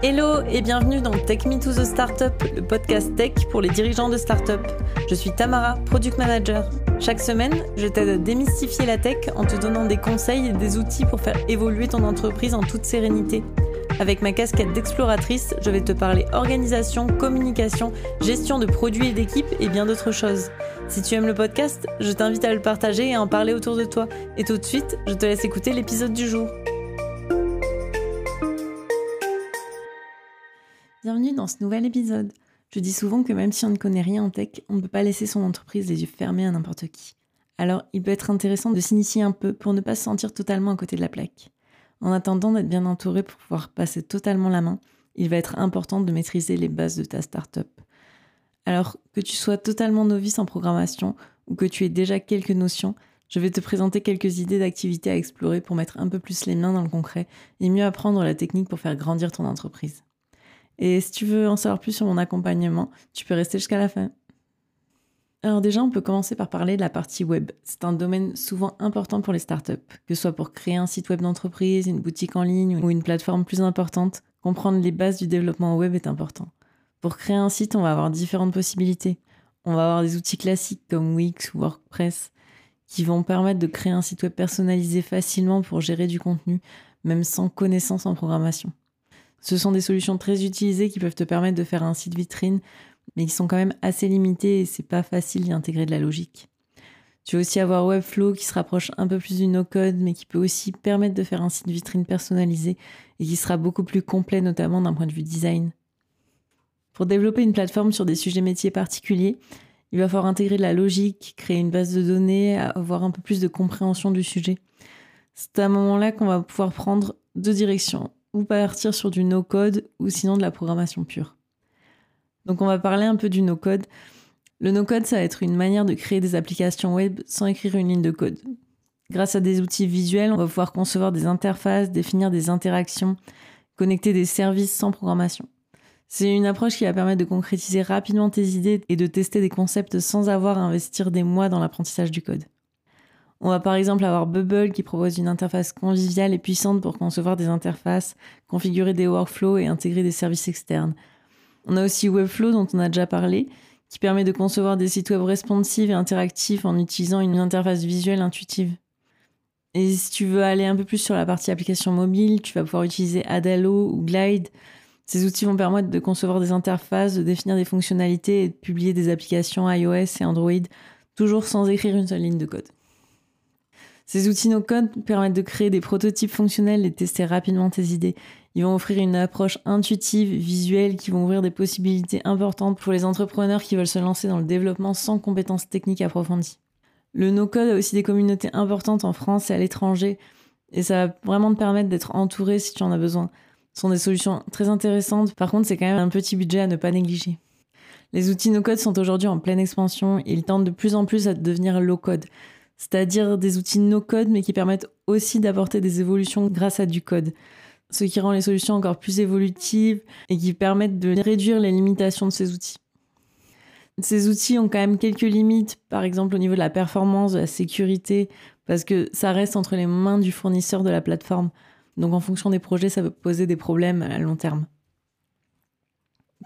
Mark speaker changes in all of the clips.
Speaker 1: Hello et bienvenue dans Tech Me to the Startup, le podcast tech pour les dirigeants de startup. Je suis Tamara, product manager. Chaque semaine, je t'aide à démystifier la tech en te donnant des conseils et des outils pour faire évoluer ton entreprise en toute sérénité. Avec ma casquette d'exploratrice, je vais te parler organisation, communication, gestion de produits et d'équipes et bien d'autres choses. Si tu aimes le podcast, je t'invite à le partager et à en parler autour de toi. Et tout de suite, je te laisse écouter l'épisode du jour. Bienvenue dans ce nouvel épisode. Je dis souvent que même si on ne connaît rien en tech, on ne peut pas laisser son entreprise les yeux fermés à n'importe qui. Alors, il peut être intéressant de s'initier un peu pour ne pas se sentir totalement à côté de la plaque. En attendant d'être bien entouré pour pouvoir passer totalement la main, il va être important de maîtriser les bases de ta startup. Alors, que tu sois totalement novice en programmation ou que tu aies déjà quelques notions, je vais te présenter quelques idées d'activités à explorer pour mettre un peu plus les mains dans le concret et mieux apprendre la technique pour faire grandir ton entreprise. Et si tu veux en savoir plus sur mon accompagnement, tu peux rester jusqu'à la fin. Alors déjà, on peut commencer par parler de la partie web. C'est un domaine souvent important pour les startups, que ce soit pour créer un site web d'entreprise, une boutique en ligne ou une plateforme plus importante. Comprendre les bases du développement web est important. Pour créer un site, on va avoir différentes possibilités. On va avoir des outils classiques comme Wix ou WordPress qui vont permettre de créer un site web personnalisé facilement pour gérer du contenu, même sans connaissance en programmation. Ce sont des solutions très utilisées qui peuvent te permettre de faire un site vitrine, mais qui sont quand même assez limitées et c'est pas facile d'y intégrer de la logique. Tu vas aussi avoir Webflow qui se rapproche un peu plus du no-code, mais qui peut aussi permettre de faire un site vitrine personnalisé et qui sera beaucoup plus complet, notamment d'un point de vue design. Pour développer une plateforme sur des sujets métiers particuliers, il va falloir intégrer de la logique, créer une base de données, avoir un peu plus de compréhension du sujet. C'est à un moment-là qu'on va pouvoir prendre deux directions ou partir sur du no-code ou sinon de la programmation pure. Donc on va parler un peu du no-code. Le no-code, ça va être une manière de créer des applications web sans écrire une ligne de code. Grâce à des outils visuels, on va pouvoir concevoir des interfaces, définir des interactions, connecter des services sans programmation. C'est une approche qui va permettre de concrétiser rapidement tes idées et de tester des concepts sans avoir à investir des mois dans l'apprentissage du code. On va par exemple avoir Bubble qui propose une interface conviviale et puissante pour concevoir des interfaces, configurer des workflows et intégrer des services externes. On a aussi Webflow dont on a déjà parlé, qui permet de concevoir des sites web responsives et interactifs en utilisant une interface visuelle intuitive. Et si tu veux aller un peu plus sur la partie application mobile, tu vas pouvoir utiliser Adalo ou Glide. Ces outils vont permettre de concevoir des interfaces, de définir des fonctionnalités et de publier des applications iOS et Android, toujours sans écrire une seule ligne de code. Ces outils no-code permettent de créer des prototypes fonctionnels et de tester rapidement tes idées. Ils vont offrir une approche intuitive, visuelle, qui vont ouvrir des possibilités importantes pour les entrepreneurs qui veulent se lancer dans le développement sans compétences techniques approfondies. Le no-code a aussi des communautés importantes en France et à l'étranger, et ça va vraiment te permettre d'être entouré si tu en as besoin. Ce sont des solutions très intéressantes, par contre c'est quand même un petit budget à ne pas négliger. Les outils no-code sont aujourd'hui en pleine expansion et ils tentent de plus en plus à devenir low-code c'est-à-dire des outils no-code, mais qui permettent aussi d'apporter des évolutions grâce à du code. Ce qui rend les solutions encore plus évolutives et qui permettent de réduire les limitations de ces outils. Ces outils ont quand même quelques limites, par exemple au niveau de la performance, de la sécurité, parce que ça reste entre les mains du fournisseur de la plateforme. Donc en fonction des projets, ça peut poser des problèmes à long terme.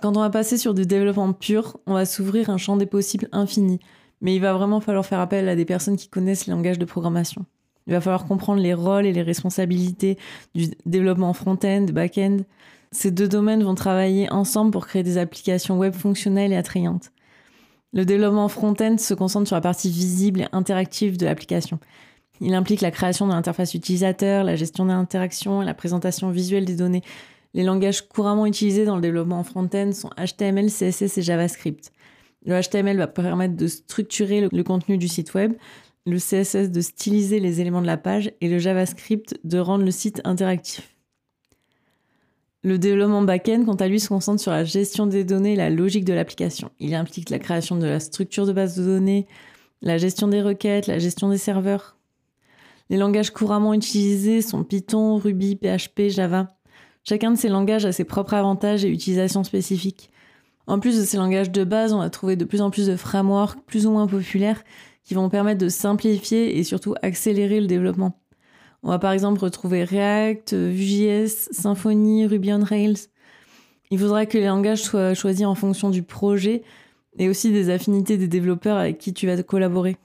Speaker 1: Quand on va passer sur du développement pur, on va s'ouvrir un champ des possibles infini. Mais il va vraiment falloir faire appel à des personnes qui connaissent les langages de programmation. Il va falloir comprendre les rôles et les responsabilités du développement front-end, back-end. Ces deux domaines vont travailler ensemble pour créer des applications web fonctionnelles et attrayantes. Le développement front-end se concentre sur la partie visible et interactive de l'application. Il implique la création de l'interface utilisateur, la gestion des interactions et la présentation visuelle des données. Les langages couramment utilisés dans le développement front-end sont HTML, CSS et JavaScript. Le HTML va permettre de structurer le, contenu du site web, le CSS de styliser les éléments de la page et le JavaScript de rendre le site interactif. Le développement back-end, quant à lui, se concentre sur la gestion des données et la logique de l'application. Il implique la création de la structure de base de données, la gestion des requêtes, la gestion des serveurs. Les langages couramment utilisés sont Python, Ruby, PHP, Java. Chacun de ces langages a ses propres avantages et utilisations spécifiques. En plus de ces langages de base, on va trouver de plus en plus de frameworks plus ou moins populaires qui vont permettre de simplifier et surtout accélérer le développement. On va par exemple retrouver React, Vue.js, Symfony, Ruby on Rails. Il faudra que les langages soient choisis en fonction du projet et aussi des affinités des développeurs avec qui tu vas collaborer.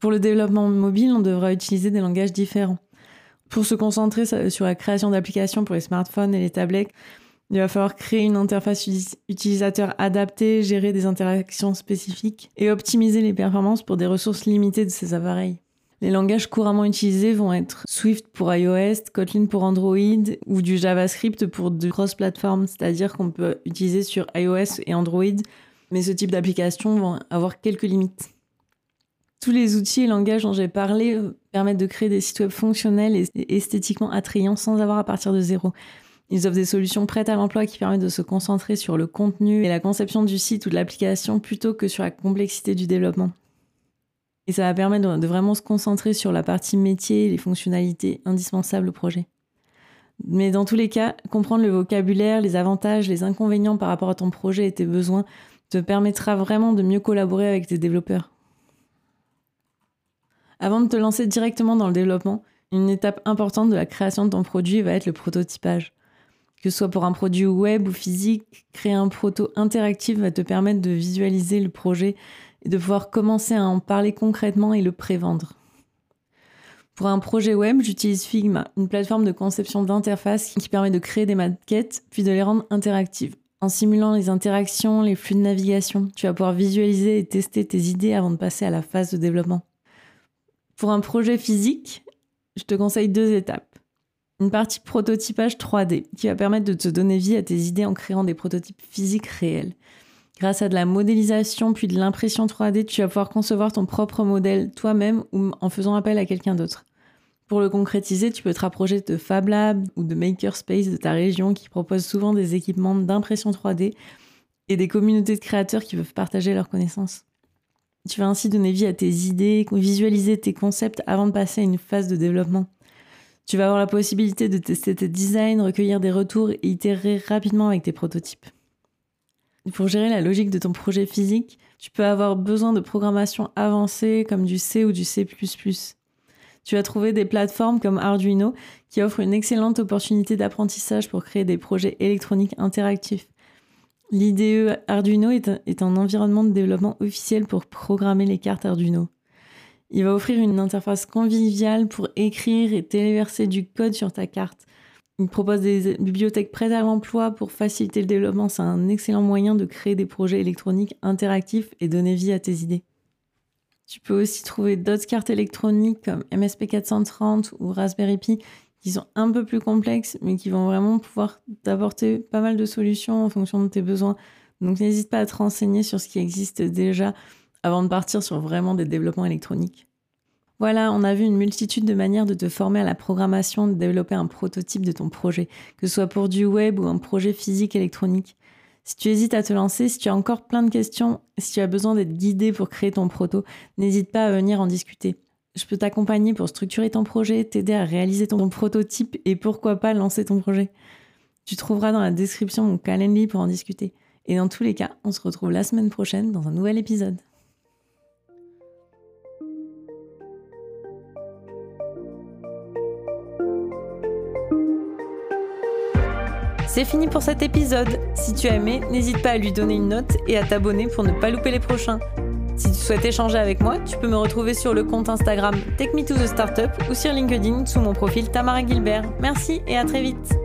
Speaker 1: Pour le développement mobile, on devra utiliser des langages différents. Pour se concentrer sur la création d'applications pour les smartphones et les tablettes, il va falloir créer une interface utilisateur adaptée, gérer des interactions spécifiques et optimiser les performances pour des ressources limitées de ces appareils. Les langages couramment utilisés vont être Swift pour iOS, Kotlin pour Android ou du JavaScript pour de cross-platforms, c'est-à-dire qu'on peut utiliser sur iOS et Android, mais ce type d'applications vont avoir quelques limites. Tous les outils et langages dont j'ai parlé permettent de créer des sites web fonctionnels et esthétiquement attrayants sans avoir à partir de zéro. Ils offrent des solutions prêtes à l'emploi qui permettent de se concentrer sur le contenu et la conception du site ou de l'application plutôt que sur la complexité du développement. Et ça va permettre de vraiment se concentrer sur la partie métier et les fonctionnalités indispensables au projet. Mais dans tous les cas, comprendre le vocabulaire, les avantages, les inconvénients par rapport à ton projet et tes besoins te permettra vraiment de mieux collaborer avec tes développeurs. Avant de te lancer directement dans le développement, une étape importante de la création de ton produit va être le prototypage. Que ce soit pour un produit web ou physique, créer un proto interactif va te permettre de visualiser le projet et de pouvoir commencer à en parler concrètement et le prévendre. Pour un projet web, j'utilise Figma, une plateforme de conception d'interface qui permet de créer des maquettes puis de les rendre interactives. En simulant les interactions, les flux de navigation, tu vas pouvoir visualiser et tester tes idées avant de passer à la phase de développement. Pour un projet physique, je te conseille deux étapes. Une partie prototypage 3D qui va permettre de te donner vie à tes idées en créant des prototypes physiques réels. Grâce à de la modélisation puis de l'impression 3D, tu vas pouvoir concevoir ton propre modèle toi-même ou en faisant appel à quelqu'un d'autre. Pour le concrétiser, tu peux te rapprocher de Fab Lab ou de Makerspace de ta région qui proposent souvent des équipements d'impression 3D et des communautés de créateurs qui peuvent partager leurs connaissances. Tu vas ainsi donner vie à tes idées, visualiser tes concepts avant de passer à une phase de développement. Tu vas avoir la possibilité de tester tes designs, recueillir des retours et itérer rapidement avec tes prototypes. Pour gérer la logique de ton projet physique, tu peux avoir besoin de programmation avancée comme du C ou du C++. Tu vas trouver des plateformes comme Arduino qui offrent une excellente opportunité d'apprentissage pour créer des projets électroniques interactifs. L'IDE Arduino est un, environnement de développement officiel pour programmer les cartes Arduino. Il va offrir une interface conviviale pour écrire et téléverser du code sur ta carte. Il propose des bibliothèques prêtes à l'emploi pour faciliter le développement. C'est un excellent moyen de créer des projets électroniques interactifs et donner vie à tes idées. Tu peux aussi trouver d'autres cartes électroniques comme MSP430 ou Raspberry Pi qui sont un peu plus complexes, mais qui vont vraiment pouvoir t'apporter pas mal de solutions en fonction de tes besoins. Donc n'hésite pas à te renseigner sur ce qui existe déjà avant de partir sur vraiment des développements électroniques. Voilà, on a vu une multitude de manières de te former à la programmation, de développer un prototype de ton projet, que ce soit pour du web ou un projet physique électronique. Si tu hésites à te lancer, si tu as encore plein de questions, si tu as besoin d'être guidé pour créer ton proto, n'hésite pas à venir en discuter. Je peux t'accompagner pour structurer ton projet, t'aider à réaliser ton, prototype et pourquoi pas lancer ton projet. Tu trouveras dans la description mon calendrier pour en discuter. Et dans tous les cas, on se retrouve la semaine prochaine dans un nouvel épisode. C'est fini pour cet épisode. Si tu as aimé, n'hésite pas à lui donner une note et à t'abonner pour ne pas louper les prochains. Si tu souhaites échanger avec moi, tu peux me retrouver sur le compte Instagram Take Me to the Startup ou sur LinkedIn sous mon profil Tamara Gilbert. Merci et à très vite.